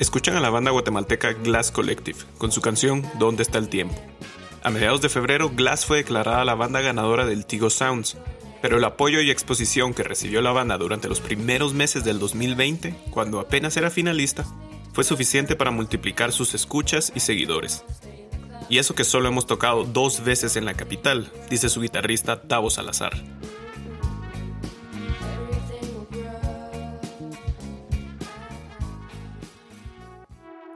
Escuchan a la banda guatemalteca Glass Collective con su canción ¿Dónde está el tiempo? A mediados de febrero, Glass fue declarada la banda ganadora del Tigo Sounds, pero el apoyo y exposición que recibió la banda durante los primeros meses del 2020, cuando apenas era finalista, fue suficiente para multiplicar sus escuchas y seguidores. Y eso que solo hemos tocado dos veces en la capital, dice su guitarrista Tavo Salazar.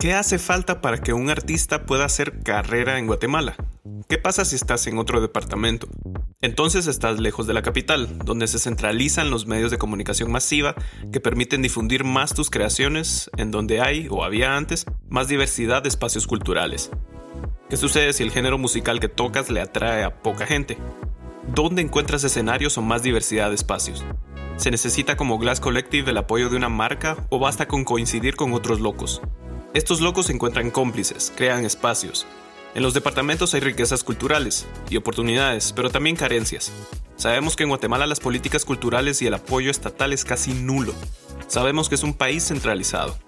¿Qué hace falta para que un artista pueda hacer carrera en Guatemala? ¿Qué pasa si estás en otro departamento? Entonces estás lejos de la capital, donde se centralizan los medios de comunicación masiva que permiten difundir más tus creaciones, en donde hay, o había antes, más diversidad de espacios culturales. ¿Qué sucede si el género musical que tocas le atrae a poca gente? ¿Dónde encuentras escenarios o más diversidad de espacios? ¿Se necesita como Glass Collective el apoyo de una marca o basta con coincidir con otros locos? Estos locos encuentran cómplices, crean espacios. En los departamentos hay riquezas culturales y oportunidades, pero también carencias. Sabemos que en Guatemala las políticas culturales y el apoyo estatal es casi nulo. Sabemos que es un país centralizado.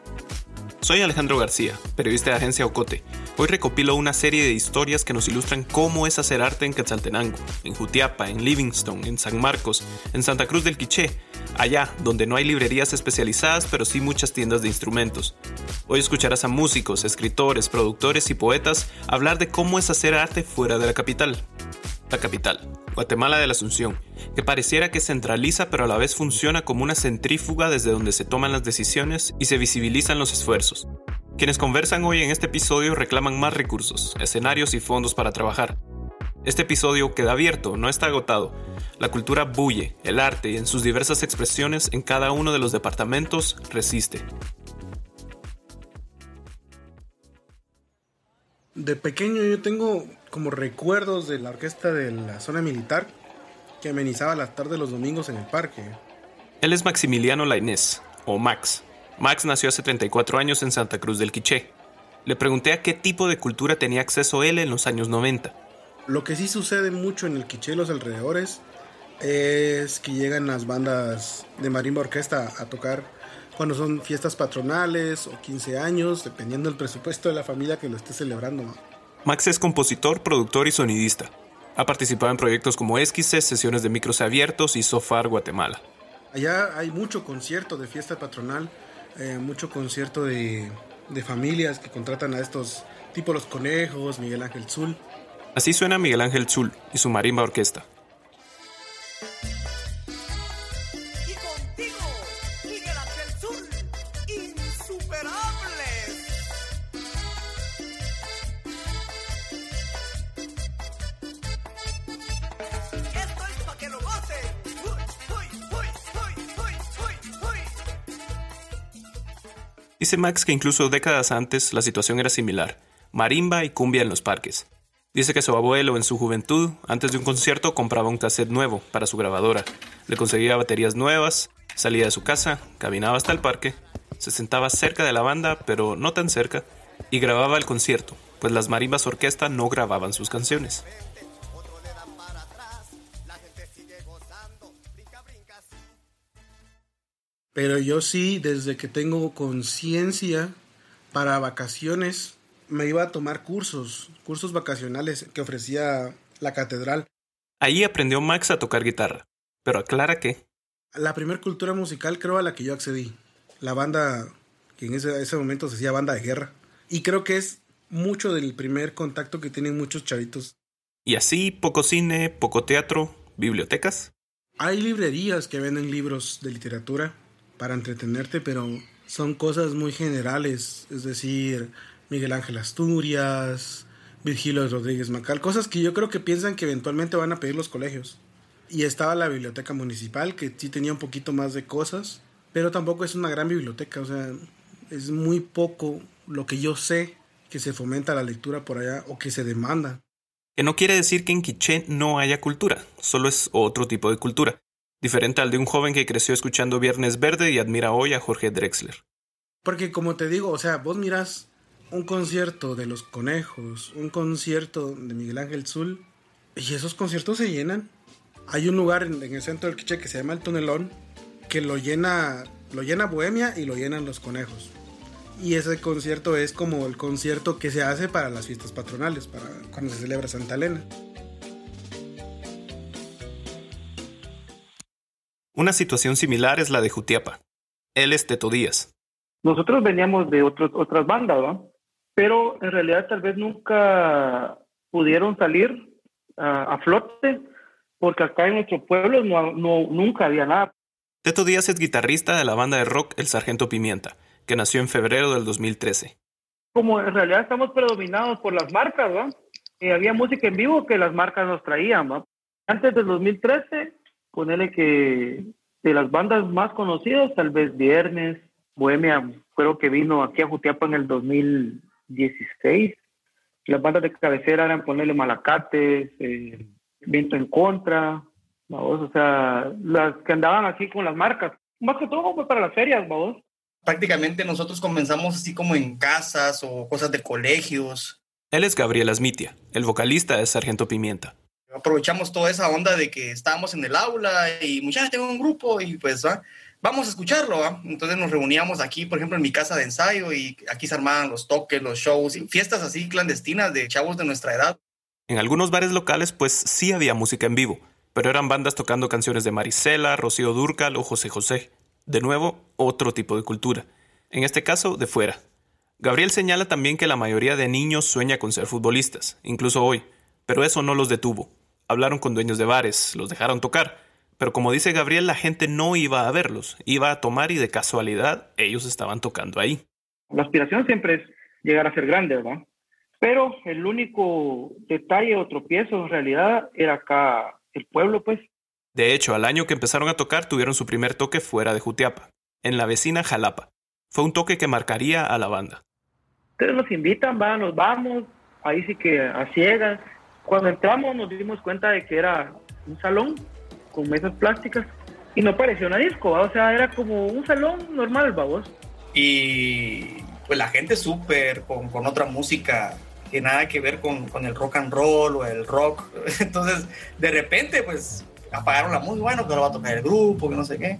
Soy Alejandro García, periodista de Agencia Ocote. Hoy recopilo una serie de historias que nos ilustran cómo es hacer arte en Quetzaltenango, en Jutiapa, en Livingston, en San Marcos, en Santa Cruz del Quiché, allá donde no hay librerías especializadas pero sí muchas tiendas de instrumentos. Hoy escucharás a músicos, escritores, productores y poetas hablar de cómo es hacer arte fuera de la capital. La capital, Guatemala de la Asunción, que pareciera que centraliza pero a la vez funciona como una centrífuga desde donde se toman las decisiones y se visibilizan los esfuerzos. Quienes conversan hoy en este episodio reclaman más recursos, escenarios y fondos para trabajar. Este episodio queda abierto, no está agotado. La cultura bulle, el arte en sus diversas expresiones en cada uno de los departamentos resiste. De pequeño yo tengo como recuerdos de la orquesta de la zona militar que amenizaba las tardes los domingos en el parque. Él es Maximiliano Lainés, o Max. Max nació hace 34 años en Santa Cruz del Quiché. Le pregunté a qué tipo de cultura tenía acceso él en los años 90. Lo que sí sucede mucho en el Quiché y los alrededores es que llegan las bandas de marimba orquesta a tocar cuando son fiestas patronales o 15 años, dependiendo del presupuesto de la familia que lo esté celebrando. Max es compositor, productor y sonidista. Ha participado en proyectos como Esquises, sesiones de micros abiertos y Sofar Guatemala. Allá hay mucho concierto de fiesta patronal, eh, mucho concierto de, de familias que contratan a estos tipo los conejos, Miguel Ángel Zul. Así suena Miguel Ángel Zul y su marimba orquesta. Dice Max que incluso décadas antes la situación era similar. Marimba y cumbia en los parques. Dice que su abuelo en su juventud, antes de un concierto, compraba un cassette nuevo para su grabadora. Le conseguía baterías nuevas, salía de su casa, caminaba hasta el parque, se sentaba cerca de la banda, pero no tan cerca, y grababa el concierto, pues las marimbas orquesta no grababan sus canciones. Pero yo sí, desde que tengo conciencia, para vacaciones me iba a tomar cursos, cursos vacacionales que ofrecía la catedral. Ahí aprendió Max a tocar guitarra, pero aclara que La primer cultura musical creo a la que yo accedí. La banda, que en ese, ese momento se hacía banda de guerra. Y creo que es mucho del primer contacto que tienen muchos chavitos. y así poco cine, poco teatro, bibliotecas. Hay librerías que venden libros de literatura para entretenerte, pero son cosas muy generales. Es decir, Miguel Ángel Asturias, Virgilio Rodríguez Macal, cosas que yo creo que piensan que eventualmente van a pedir los colegios. Y estaba la biblioteca municipal, que sí tenía un poquito más de cosas, pero tampoco es una gran biblioteca, o sea, es muy poco lo que yo sé que se fomenta la lectura por allá o que se demanda. Que no quiere decir que en Quiché no haya cultura, solo es otro tipo de cultura, diferente al de un joven que creció escuchando Viernes Verde y admira hoy a Jorge Drexler. Porque como te digo, o sea, vos miras un concierto de Los Conejos, un concierto de Miguel Ángel Zul, y esos conciertos se llenan. Hay un lugar en, el centro del Quiché que se llama El Tonelón, que lo llena, lo llena Bohemia y lo llenan Los Conejos. Y ese concierto es como el concierto que se hace para las fiestas patronales, para cuando se celebra Santa Elena. Una situación similar es la de Jutiapa. Él es Teto Díaz. Nosotros veníamos de otros, otras bandas, ¿no? Pero en realidad tal vez nunca pudieron salir a, a flote porque acá en nuestro pueblo no, no, nunca había nada. Teto Díaz es guitarrista de la banda de rock El Sargento Pimienta, que nació en febrero del 2013. Como en realidad estamos predominados por las marcas, ¿no? Y había música en vivo que las marcas nos traían, ¿no? Antes del 2013, ponele que de las bandas más conocidas, tal vez Viernes, Bohemia, creo que vino aquí a Jutiapa en el 2016. Las bandas de cabecera eran ponerle Malacates, eh, Viento en Contra, vamos, o sea, las que andaban aquí con las marcas. Más que todo fue para las ferias, vamos. Prácticamente nosotros comenzamos así como en casas o cosas de colegios. Él es Gabriel Asmitia, el vocalista de Sargento Pimienta. Aprovechamos toda esa onda de que estábamos en el aula y muchachos, tengo un grupo y pues ¿va? vamos a escucharlo. Entonces nos reuníamos aquí, por ejemplo, en mi casa de ensayo y aquí se armaban los toques, los shows y fiestas así clandestinas de chavos de nuestra edad. En algunos bares locales pues sí había música en vivo, pero eran bandas tocando canciones de Marisela, Rocío Durcal o José José. De nuevo, otro tipo de cultura. En este caso, de fuera. Gabriel señala también que la mayoría de niños sueña con ser futbolistas, incluso hoy, pero eso no los detuvo. Hablaron con dueños de bares, los dejaron tocar, pero como dice Gabriel, la gente no iba a verlos, iba a tomar y de casualidad ellos estaban tocando ahí. La aspiración siempre es llegar a ser grande, ¿verdad? Pero el único detalle o tropiezo en realidad era acá el pueblo, pues. De hecho, al año que empezaron a tocar tuvieron su primer toque fuera de Jutiapa, en la vecina Jalapa. Fue un toque que marcaría a la banda. Ustedes nos invitan, va, nos vamos, ahí sí que a ciegas. Cuando entramos nos dimos cuenta de que era un salón con mesas plásticas y no parecía una disco, ¿va? o sea, era como un salón normal, vamos. Y pues la gente súper con, con otra música que nada que ver con, con, el rock and roll o el rock. Entonces, de repente, pues apagaron la música, bueno, pero va a tocar el grupo, que no sé qué.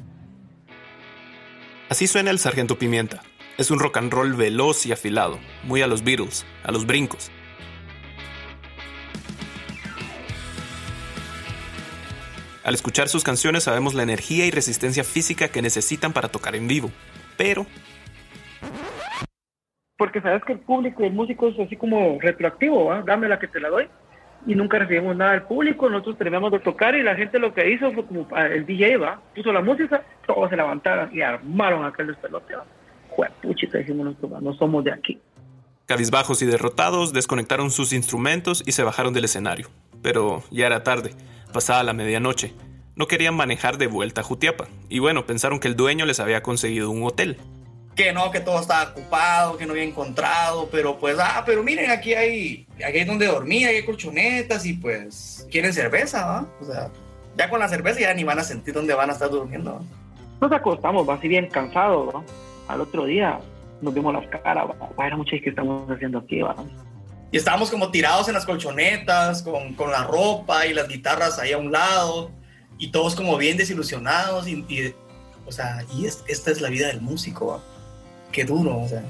Así suena el Sargento Pimienta. Es un rock and roll veloz y afilado, muy a los Beatles, a los brincos. Al escuchar sus canciones sabemos la energía y resistencia física que necesitan para tocar en vivo, pero... Porque sabes que el público y el músico es así como retroactivo, ¿va? dame la que te la doy. Y nunca recibimos nada del público, nosotros terminamos de tocar y la gente lo que hizo fue como ah, el DJ, ¿va? puso la música, todos se levantaron y armaron aquel despelote. Juepuchita, dijimos nosotros, no somos de aquí. Cabizbajos y derrotados, desconectaron sus instrumentos y se bajaron del escenario. Pero ya era tarde, pasada la medianoche. No querían manejar de vuelta a Jutiapa. Y bueno, pensaron que el dueño les había conseguido un hotel. Que no, que todo estaba ocupado, que no había encontrado, pero pues, ah, pero miren, aquí hay, aquí hay donde dormir, hay colchonetas y pues, quieren cerveza, ¿va? O sea, ya con la cerveza ya ni van a sentir dónde van a estar durmiendo. ¿va? Nos acostamos, va así bien cansados, ¿no? Al otro día nos vimos las caras, bueno, muchachos, ¿qué estamos haciendo aquí, va? Y estábamos como tirados en las colchonetas, con, con, la ropa y las guitarras ahí a un lado, y todos como bien desilusionados, y, y o sea, y es, esta es la vida del músico, ¿va? Qué duro, o sea.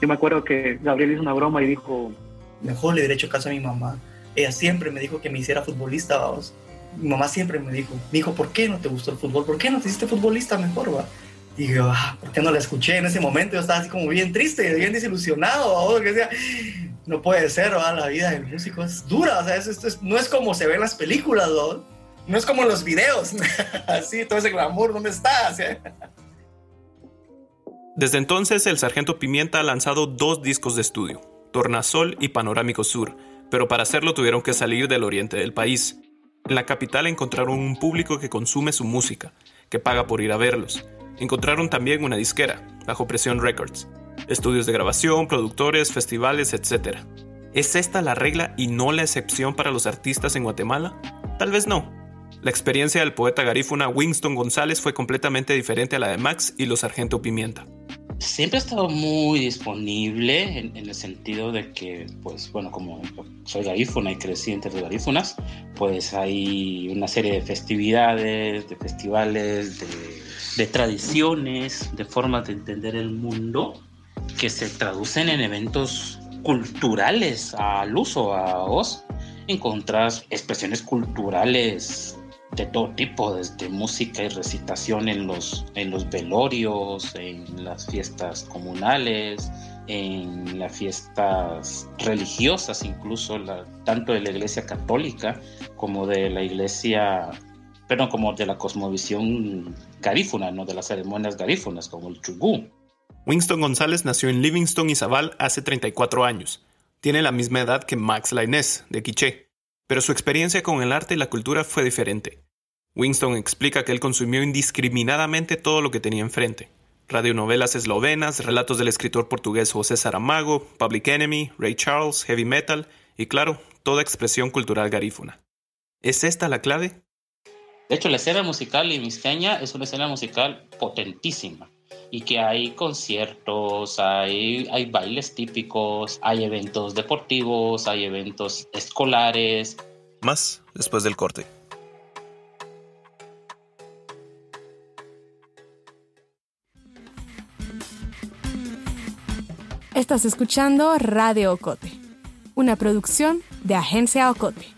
Yo me acuerdo que Gabriel hizo una broma y dijo... Mejor le hubiera hecho caso a mi mamá. Ella siempre me dijo que me hiciera futbolista, vamos. Mi mamá siempre me dijo, dijo, ¿por qué no te gustó el fútbol? ¿Por qué no te hiciste futbolista mejor, va? Y yo, ah, ¿por qué no la escuché en ese momento? Yo estaba así como bien triste, bien desilusionado, que decía, no puede ser, la vida del músico es dura, o sea, esto es, no es como se ve en las películas, ¿no? Es como los videos, así, todo ese glamour, ¿dónde está? ¿Sí? Desde entonces, el Sargento Pimienta ha lanzado dos discos de estudio, Tornasol y Panorámico Sur, pero para hacerlo tuvieron que salir del oriente del país. En la capital encontraron un público que consume su música, que paga por ir a verlos. Encontraron también una disquera, bajo presión Records, estudios de grabación, productores, festivales, etc. ¿Es esta la regla y no la excepción para los artistas en Guatemala? Tal vez no. La experiencia del poeta garífuna Winston González fue completamente diferente a la de Max y los Sargento Pimienta. Siempre ha estado muy disponible en, en el sentido de que, pues bueno, como soy garífuna y crecí entre los garífunas, pues hay una serie de festividades, de festivales, de, de tradiciones, de formas de entender el mundo que se traducen en eventos culturales al uso, a vos. Encontrás expresiones culturales de todo tipo, desde música y recitación en los, en los velorios, en las fiestas comunales, en las fiestas religiosas, incluso tanto de la iglesia católica como de la iglesia, pero como de la cosmovisión garífuna, ¿no? de las ceremonias garífunas, como el chugú. Winston González nació en Livingston, Izabal, hace 34 años. Tiene la misma edad que Max Lainez, de Quiché, pero su experiencia con el arte y la cultura fue diferente. Winston explica que él consumió indiscriminadamente todo lo que tenía enfrente. Radionovelas eslovenas, relatos del escritor portugués José Saramago, Public Enemy, Ray Charles, heavy metal y claro, toda expresión cultural garífuna. ¿Es esta la clave? De hecho, la escena musical limísteña es una escena musical potentísima y que hay conciertos, hay, hay bailes típicos, hay eventos deportivos, hay eventos escolares. Más después del corte. Estás escuchando Radio Ocote, una producción de Agencia Ocote.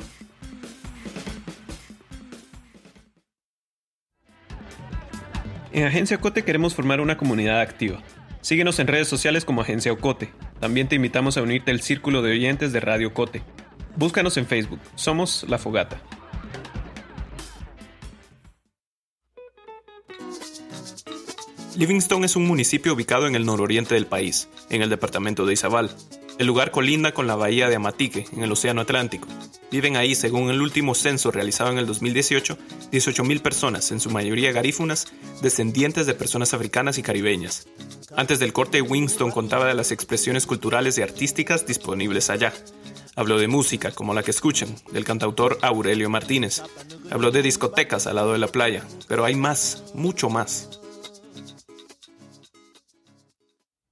En Agencia Ocote queremos formar una comunidad activa. Síguenos en redes sociales como Agencia Ocote. También te invitamos a unirte al círculo de oyentes de Radio Ocote. Búscanos en Facebook. Somos La Fogata. Livingston es un municipio ubicado en el nororiente del país, en el departamento de Izabal. El lugar colinda con la bahía de Amatique, en el Océano Atlántico. Viven ahí, según el último censo realizado en el 2018, 18.000 personas, en su mayoría garífunas, descendientes de personas africanas y caribeñas. Antes del corte, Winston contaba de las expresiones culturales y artísticas disponibles allá. Habló de música, como la que escuchan, del cantautor Aurelio Martínez. Habló de discotecas al lado de la playa, pero hay más, mucho más.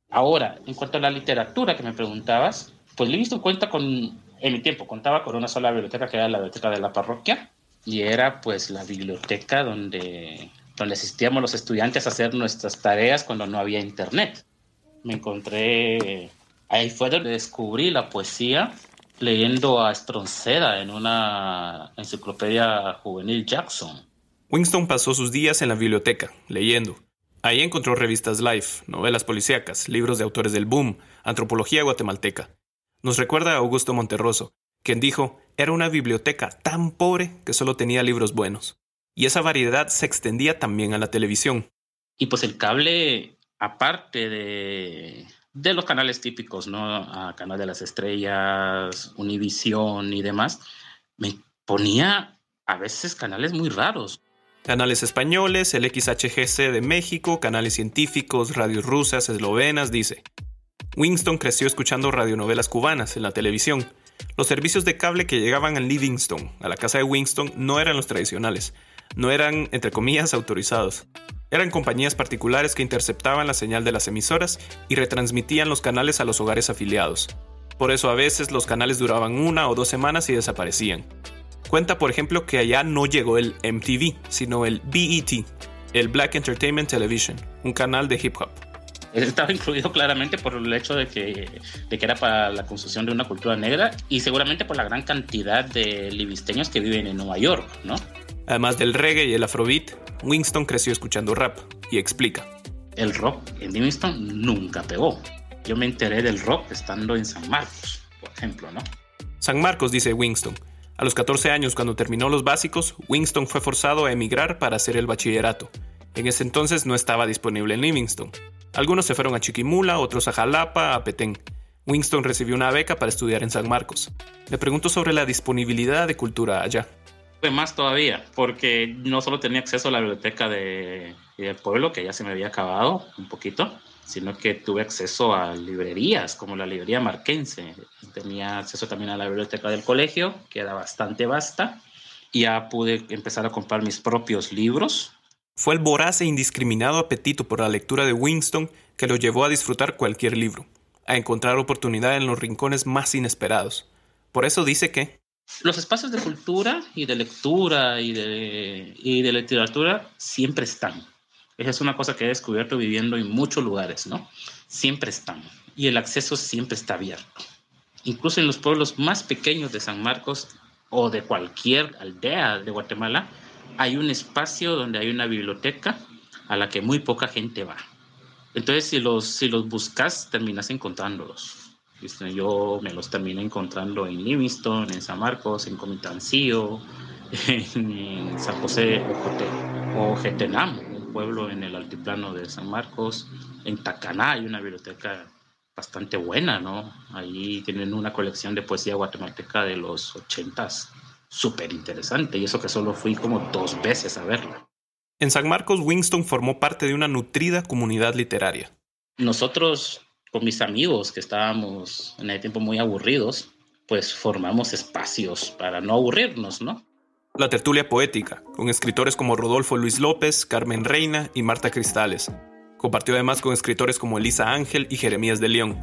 Ahora, en cuanto a la literatura que me preguntabas, pues Livingston cuenta con, en mi tiempo, contaba con una sola biblioteca que era la biblioteca de la parroquia y era pues la biblioteca donde, donde asistíamos los estudiantes a hacer nuestras tareas cuando no había internet. Me encontré, ahí fue donde descubrí la poesía leyendo a Estronceda en una enciclopedia juvenil Jackson. Winston pasó sus días en la biblioteca, leyendo. Ahí encontró revistas Life, novelas policíacas, libros de autores del boom, antropología guatemalteca. Nos recuerda a Augusto Monterroso, quien dijo, era una biblioteca tan pobre que solo tenía libros buenos. Y esa variedad se extendía también a la televisión. Y pues el cable, aparte de, de los canales típicos, ¿no? A Canal de las Estrellas, Univisión y demás, me ponía a veces canales muy raros. Canales españoles, el XHGC de México, canales científicos, radios rusas, eslovenas, dice. Winston creció escuchando radionovelas cubanas en la televisión. Los servicios de cable que llegaban a Livingston, a la casa de Winston, no eran los tradicionales. No eran, entre comillas, autorizados. Eran compañías particulares que interceptaban la señal de las emisoras y retransmitían los canales a los hogares afiliados. Por eso a veces los canales duraban una o dos semanas y desaparecían. Cuenta, por ejemplo, que allá no llegó el MTV, sino el BET, el Black Entertainment Television, un canal de hip hop. Estaba incluido claramente por el hecho de que, de que era para la construcción de una cultura negra y seguramente por la gran cantidad de livisteños que viven en Nueva York, ¿no? Además del reggae y el afrobeat, Winston creció escuchando rap y explica. El rock en Livingston nunca pegó. Yo me enteré del rock estando en San Marcos, por ejemplo, ¿no? San Marcos, dice Winston, a los 14 años, cuando terminó los básicos, Winston fue forzado a emigrar para hacer el bachillerato. En ese entonces no estaba disponible en Livingston. Algunos se fueron a Chiquimula, otros a Jalapa, a Petén. Winston recibió una beca para estudiar en San Marcos. Le pregunto sobre la disponibilidad de cultura allá. Fue más todavía, porque no solo tenía acceso a la biblioteca de, del pueblo, que ya se me había acabado un poquito, sino que tuve acceso a librerías, como la librería marquense. Tenía acceso también a la biblioteca del colegio, que era bastante vasta. Ya pude empezar a comprar mis propios libros. Fue el voraz e indiscriminado apetito por la lectura de Winston que lo llevó a disfrutar cualquier libro, a encontrar oportunidad en los rincones más inesperados. Por eso dice que los espacios de cultura y de lectura y de, literatura siempre están. Esa es una cosa que he descubierto viviendo en muchos lugares, ¿no? Siempre están. Y el acceso siempre está abierto. Incluso en los pueblos más pequeños de San Marcos o de cualquier aldea de Guatemala, hay un espacio donde hay una biblioteca a la que muy poca gente va. Entonces, si los, si los buscas, terminas encontrándolos. Yo me los terminé encontrando en Livingston, en San Marcos, en Comitancillo, en, San José o Getenam, un pueblo en el altiplano de San Marcos. En Tacaná hay una biblioteca bastante buena, ¿no? Ahí tienen una colección de poesía guatemalteca de los ochentas, súper interesante, y eso que solo fui como dos veces a verla. En San Marcos, Winston formó parte de una nutrida comunidad literaria. Nosotros con mis amigos que estábamos en el tiempo muy aburridos, pues formamos espacios para no aburrirnos, ¿no? La tertulia poética, con escritores como Rodolfo Luis López, Carmen Reina y Marta Cristales. Compartió además con escritores como Elisa Ángel y Jeremías de León.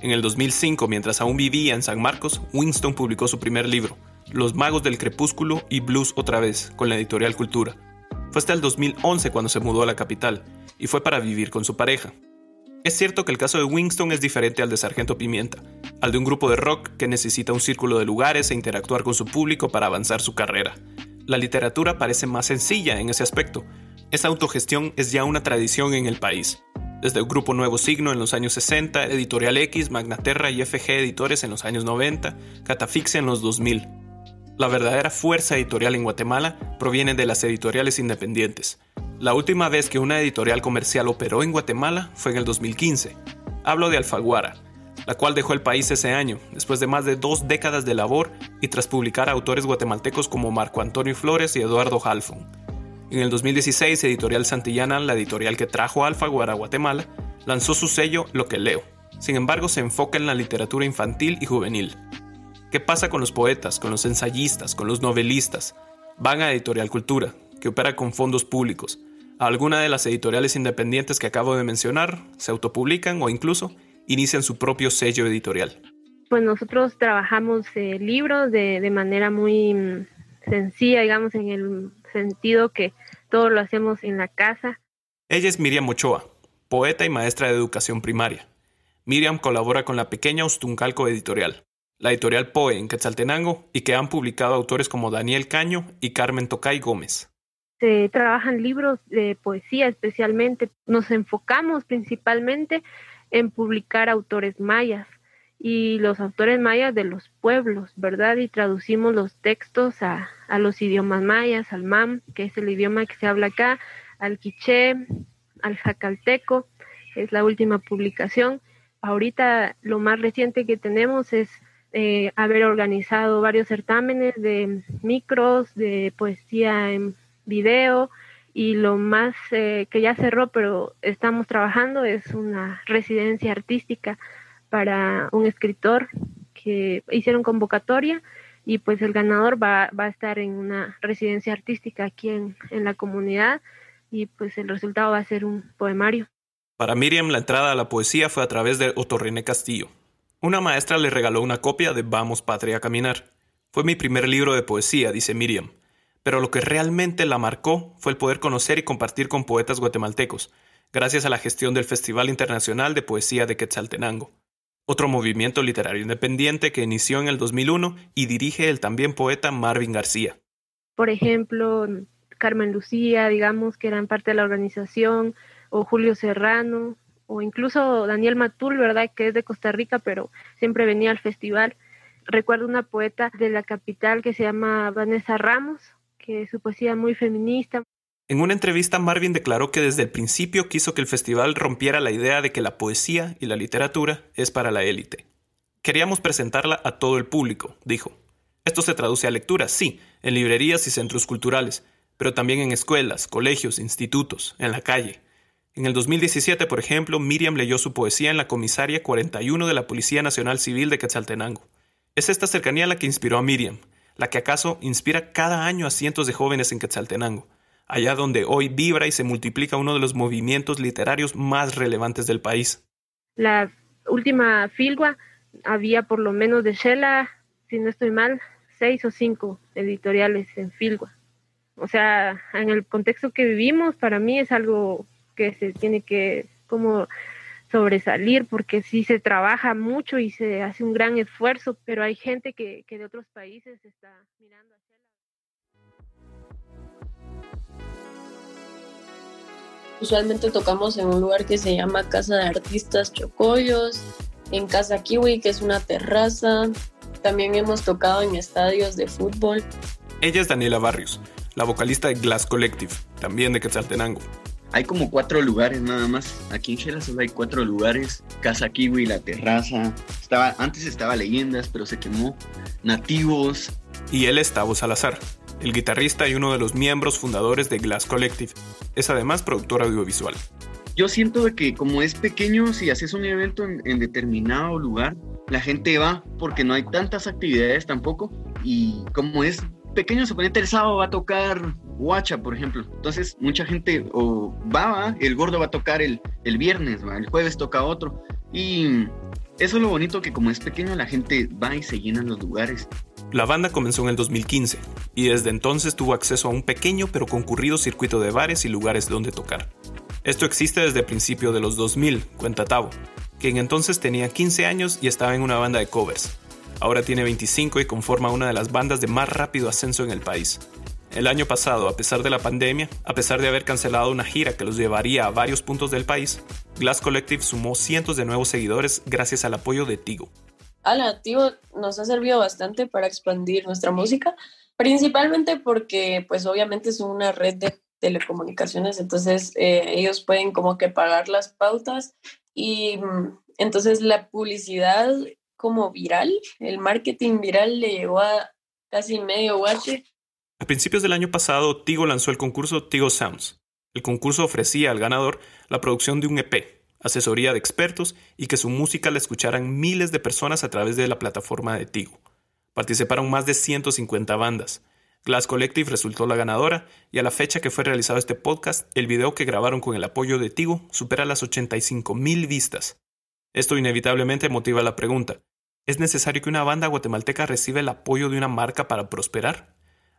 En el 2005, mientras aún vivía en San Marcos, Winston publicó su primer libro, Los Magos del Crepúsculo y Blues otra vez, con la editorial Cultura. Fue hasta el 2011 cuando se mudó a la capital, y fue para vivir con su pareja, es cierto que el caso de Winston es diferente al de Sargento Pimienta, al de un grupo de rock que necesita un círculo de lugares e interactuar con su público para avanzar su carrera. La literatura parece más sencilla en ese aspecto. Esa autogestión es ya una tradición en el país. Desde el grupo Nuevo Signo en los años 60, Editorial X, Magnaterra y FG Editores en los años 90, Catafixia en los 2000. La verdadera fuerza editorial en Guatemala proviene de las editoriales independientes. La última vez que una editorial comercial operó en Guatemala fue en el 2015. Hablo de Alfaguara, la cual dejó el país ese año, después de más de dos décadas de labor y tras publicar a autores guatemaltecos como Marco Antonio Flores y Eduardo Halfon. En el 2016, Editorial Santillana, la editorial que trajo Alfaguara a Guatemala, lanzó su sello Lo que leo. Sin embargo, se enfoca en la literatura infantil y juvenil. ¿Qué pasa con los poetas, con los ensayistas, con los novelistas? Van a Editorial Cultura, que opera con fondos públicos. A alguna de las editoriales independientes que acabo de mencionar se autopublican o incluso inician su propio sello editorial. Pues nosotros trabajamos eh, libros de, de manera muy mm, sencilla, digamos, en el sentido que todo lo hacemos en la casa. Ella es Miriam Ochoa, poeta y maestra de educación primaria. Miriam colabora con la pequeña Ustuncalco Editorial, la editorial Poe en Quetzaltenango y que han publicado autores como Daniel Caño y Carmen Tocay Gómez. Se trabajan libros de poesía especialmente. Nos enfocamos principalmente en publicar autores mayas y los autores mayas de los pueblos, ¿verdad? Y traducimos los textos a, a los idiomas mayas, al mam, que es el idioma que se habla acá, al quiché, al jacalteco, es la última publicación. Ahorita lo más reciente que tenemos es eh, haber organizado varios certámenes de micros, de poesía en video y lo más eh, que ya cerró, pero estamos trabajando, es una residencia artística para un escritor que hicieron convocatoria y pues el ganador va, va a estar en una residencia artística aquí en, en la comunidad y pues el resultado va a ser un poemario. Para Miriam la entrada a la poesía fue a través de Otorrene Castillo, una maestra le regaló una copia de Vamos Patria a Caminar. Fue mi primer libro de poesía, dice Miriam, pero lo que realmente la marcó fue el poder conocer y compartir con poetas guatemaltecos, gracias a la gestión del Festival Internacional de Poesía de Quetzaltenango, otro movimiento literario independiente que inició en el 2001 y dirige el también poeta Marvin García. Por ejemplo, Carmen Lucía, digamos, que eran parte de la organización, o Julio Serrano, o incluso Daniel Matul, ¿verdad? Que es de Costa Rica, pero siempre venía al festival. Recuerdo una poeta de la capital que se llama Vanessa Ramos, que su poesía muy feminista. En una entrevista, Marvin declaró que desde el principio quiso que el festival rompiera la idea de que la poesía y la literatura es para la élite. Queríamos presentarla a todo el público, dijo. Esto se traduce a lecturas, sí, en librerías y centros culturales, pero también en escuelas, colegios, institutos, en la calle. En el 2017, por ejemplo, Miriam leyó su poesía en la comisaria 41 de la Policía Nacional Civil de Quetzaltenango. Es esta cercanía la que inspiró a Miriam, la que acaso inspira cada año a cientos de jóvenes en Quetzaltenango, allá donde hoy vibra y se multiplica uno de los movimientos literarios más relevantes del país. La última filgua había por lo menos de Shela, si no estoy mal, seis o cinco editoriales en Filgua. O sea, en el contexto que vivimos, para mí es algo que se tiene que como sobresalir porque sí se trabaja mucho y se hace un gran esfuerzo, pero hay gente que, que de otros países está mirando hacia Usualmente tocamos en un lugar que se llama Casa de Artistas Chocollos, en Casa Kiwi, que es una terraza. También hemos tocado en estadios de fútbol. Ella es Daniela Barrios, la vocalista de Glass Collective, también de Quetzaltenango. Hay como cuatro lugares nada más. Aquí en Shela solo hay cuatro lugares. Casa Kiwi, La Terraza. Estaba, antes estaba Leyendas, pero se quemó. Nativos. Y él es Tavo Salazar, el guitarrista y uno de los miembros fundadores de Glass Collective. Es además productor audiovisual. Yo siento de que como es pequeño, si haces un evento en, en determinado lugar, la gente va porque no hay tantas actividades tampoco. Y como es pequeño, suponete el sábado va a tocar Guacha, por ejemplo. Entonces, mucha gente o va, el gordo va a tocar el, el viernes, el jueves toca otro. Y eso es lo bonito que como es pequeño, la gente va y se llenan los lugares. La banda comenzó en el 2015 y desde entonces tuvo acceso a un pequeño pero concurrido circuito de bares y lugares donde tocar. Esto existe desde el principio de los 2000, cuenta Tavo, quien entonces tenía 15 años y estaba en una banda de covers. Ahora tiene 25 y conforma una de las bandas de más rápido ascenso en el país. El año pasado, a pesar de la pandemia, a pesar de haber cancelado una gira que los llevaría a varios puntos del país, Glass Collective sumó cientos de nuevos seguidores gracias al apoyo de Tigo. Ala, Tigo nos ha servido bastante para expandir nuestra música, principalmente porque pues obviamente es una red de telecomunicaciones, entonces eh, ellos pueden como que pagar las pautas y mm, entonces la publicidad como viral, el marketing viral le llegó a casi medio guache. A principios del año pasado, Tigo lanzó el concurso Tigo Sounds. El concurso ofrecía al ganador la producción de un EP, asesoría de expertos y que su música la escucharan miles de personas a través de la plataforma de Tigo. Participaron más de 150 bandas. Glass Collective resultó la ganadora y a la fecha que fue realizado este podcast, el video que grabaron con el apoyo de Tigo supera las 85 mil vistas. Esto inevitablemente motiva la pregunta, ¿es necesario que una banda guatemalteca reciba el apoyo de una marca para prosperar?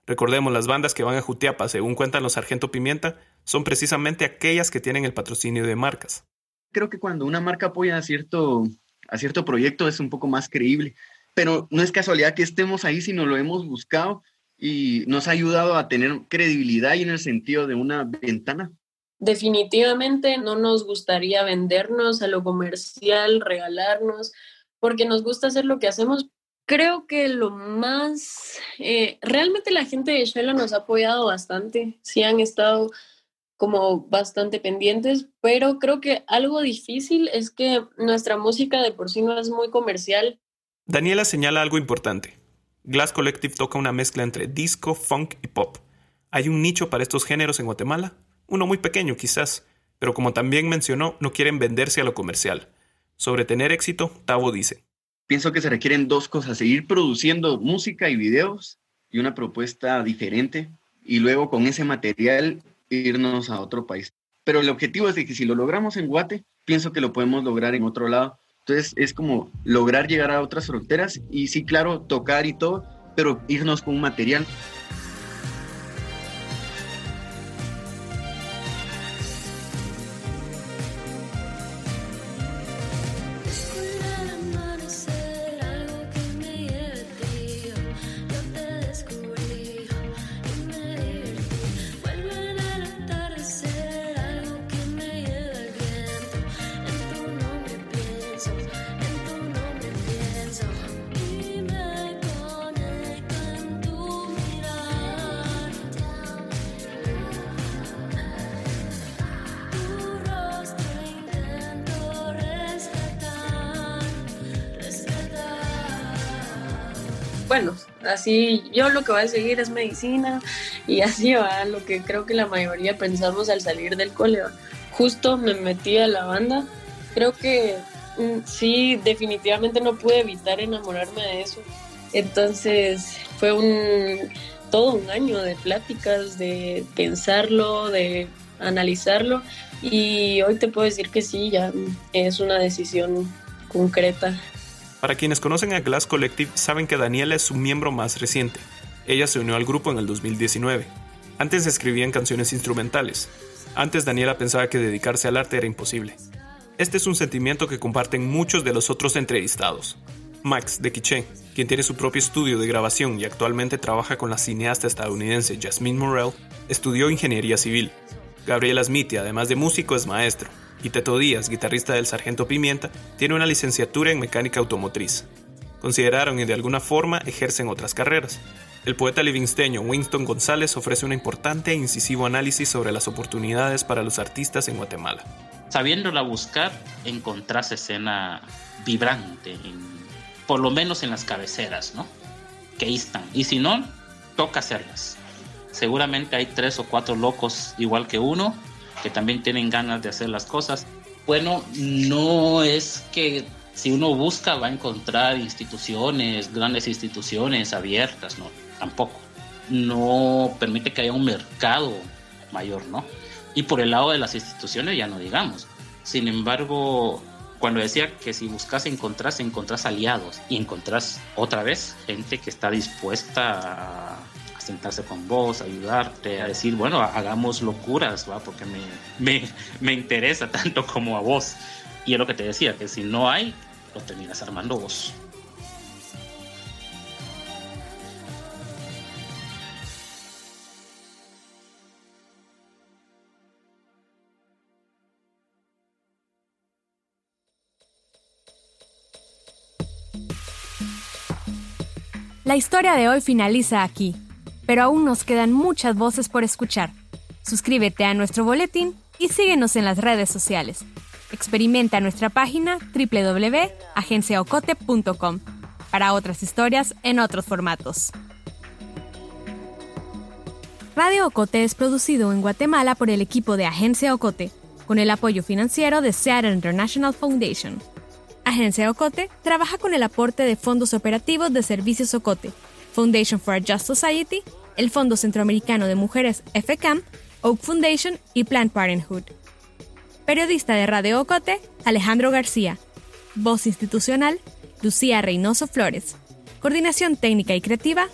Recordemos, las bandas que van a Jutiapa, según cuentan los Sargento Pimienta, son precisamente aquellas que tienen el patrocinio de marcas. Creo que cuando una marca apoya a cierto, a cierto proyecto es un poco más creíble, pero no es casualidad que estemos ahí, sino lo hemos buscado y nos ha ayudado a tener credibilidad y en el sentido de una ventana. Definitivamente no nos gustaría vendernos a lo comercial, regalarnos, porque nos gusta hacer lo que hacemos. Creo que lo más, eh, realmente la gente de Shela nos ha apoyado bastante, sí han estado como bastante pendientes, pero creo que algo difícil es que nuestra música de por sí no es muy comercial. Daniela señala algo importante. Glass Collective toca una mezcla entre disco, funk y pop. ¿Hay un nicho para estos géneros en Guatemala? Uno muy pequeño quizás, pero como también mencionó, no quieren venderse a lo comercial. Sobre tener éxito, Tavo dice. Pienso que se requieren dos cosas, seguir produciendo música y videos y una propuesta diferente y luego con ese material irnos a otro país. Pero el objetivo es de que si lo logramos en Guate, pienso que lo podemos lograr en otro lado. Entonces es como lograr llegar a otras fronteras y sí, claro, tocar y todo, pero irnos con un material. Así yo lo que voy a seguir es medicina y así va lo que creo que la mayoría pensamos al salir del cole. Justo me metí a la banda. Creo que mm, sí, definitivamente no pude evitar enamorarme de eso. Entonces fue un todo un año de pláticas, de pensarlo, de analizarlo y hoy te puedo decir que sí, ya es una decisión concreta. Para quienes conocen a Glass Collective saben que Daniela es su miembro más reciente. Ella se unió al grupo en el 2019. Antes escribían canciones instrumentales. Antes Daniela pensaba que dedicarse al arte era imposible. Este es un sentimiento que comparten muchos de los otros entrevistados. Max de Quiché, quien tiene su propio estudio de grabación y actualmente trabaja con la cineasta estadounidense Jasmine Morel, estudió ingeniería civil. Gabriela Smithy, además de músico, es maestro. Y Teto Díaz, guitarrista del Sargento Pimienta, tiene una licenciatura en mecánica automotriz. Consideraron y de alguna forma ejercen otras carreras. El poeta livingsteño Winston González ofrece un importante e incisivo análisis sobre las oportunidades para los artistas en Guatemala. Sabiéndola buscar, encontrás escena vibrante, por lo menos en las cabeceras, ¿no? Que ahí. Y si no, toca hacerlas. Seguramente hay tres o cuatro locos igual que uno que también tienen ganas de hacer las cosas. Bueno, no es que si uno busca va a encontrar instituciones, grandes instituciones abiertas, no, tampoco. No permite que haya un mercado mayor, ¿no? Y por el lado de las instituciones ya no digamos. Sin embargo, cuando decía que si buscas encontrás, encontrás aliados y encontrás otra vez gente que está dispuesta a, sentarse con vos, ayudarte, a decir, bueno, hagamos locuras, ¿va? porque me, me, me interesa tanto como a vos. Y es lo que te decía, que si no hay, lo terminas armando vos. La historia de hoy finaliza aquí, pero aún nos quedan muchas voces por escuchar. Suscríbete a nuestro boletín y síguenos en las redes sociales. Experimenta nuestra página www.agenciaocote.com para otras historias en otros formatos. Radio Ocote es producido en Guatemala por el equipo de Agencia Ocote, con el apoyo financiero de Seattle International Foundation. Agencia Ocote trabaja con el aporte de fondos operativos de Servicios Ocote, Foundation for a Just Society, el Fondo Centroamericano de Mujeres FCAM, Oak Foundation y Planned Parenthood. Periodista de Radio Ocote, Alejandro García. Voz institucional, Lucía Reynoso Flores. Coordinación técnica y creativa,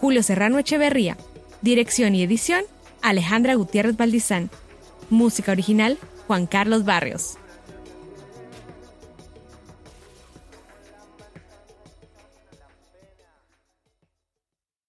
Julio Serrano Echeverría. Dirección y edición, Alejandra Gutiérrez Valdizán. Música original, Juan Carlos Barrios.